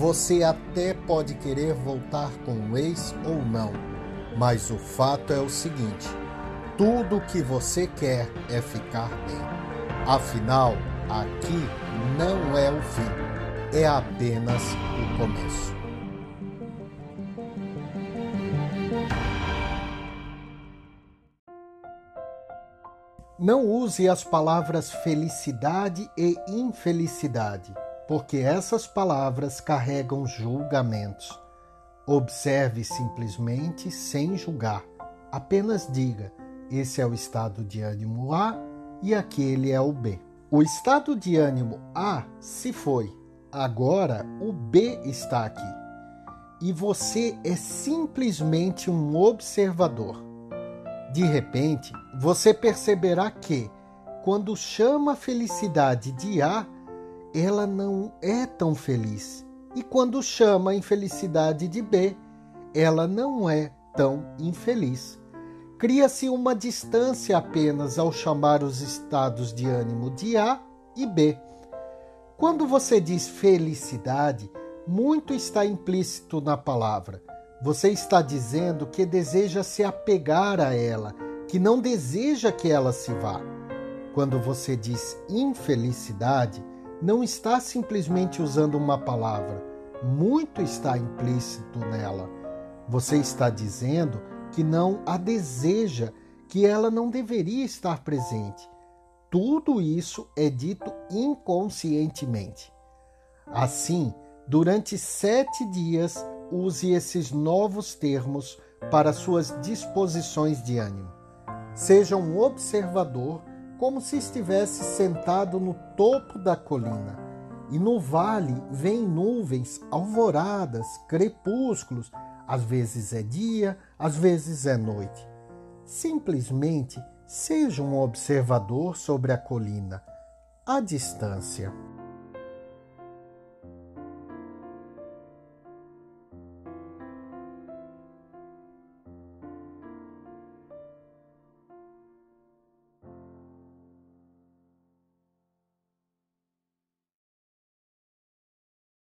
Você até pode querer voltar com o ex ou não, mas o fato é o seguinte: tudo o que você quer é ficar bem. Afinal, aqui não é o fim, é apenas o começo. Não use as palavras felicidade e infelicidade, porque essas palavras carregam julgamentos. Observe simplesmente sem julgar. Apenas diga: esse é o estado de ânimo A e aquele é o B. O estado de ânimo A se foi, agora o B está aqui. E você é simplesmente um observador. De repente, você perceberá que, quando chama a felicidade de A, ela não é tão feliz. E quando chama a infelicidade de B, ela não é tão infeliz. Cria-se uma distância apenas ao chamar os estados de ânimo de A e B. Quando você diz felicidade, muito está implícito na palavra. Você está dizendo que deseja se apegar a ela, que não deseja que ela se vá. Quando você diz infelicidade, não está simplesmente usando uma palavra, muito está implícito nela. Você está dizendo que não a deseja, que ela não deveria estar presente. Tudo isso é dito inconscientemente. Assim, durante sete dias, use esses novos termos para suas disposições de ânimo. Seja um observador, como se estivesse sentado no topo da colina. E no vale vêm nuvens, alvoradas, crepúsculos, às vezes é dia, às vezes é noite. Simplesmente seja um observador sobre a colina, à distância.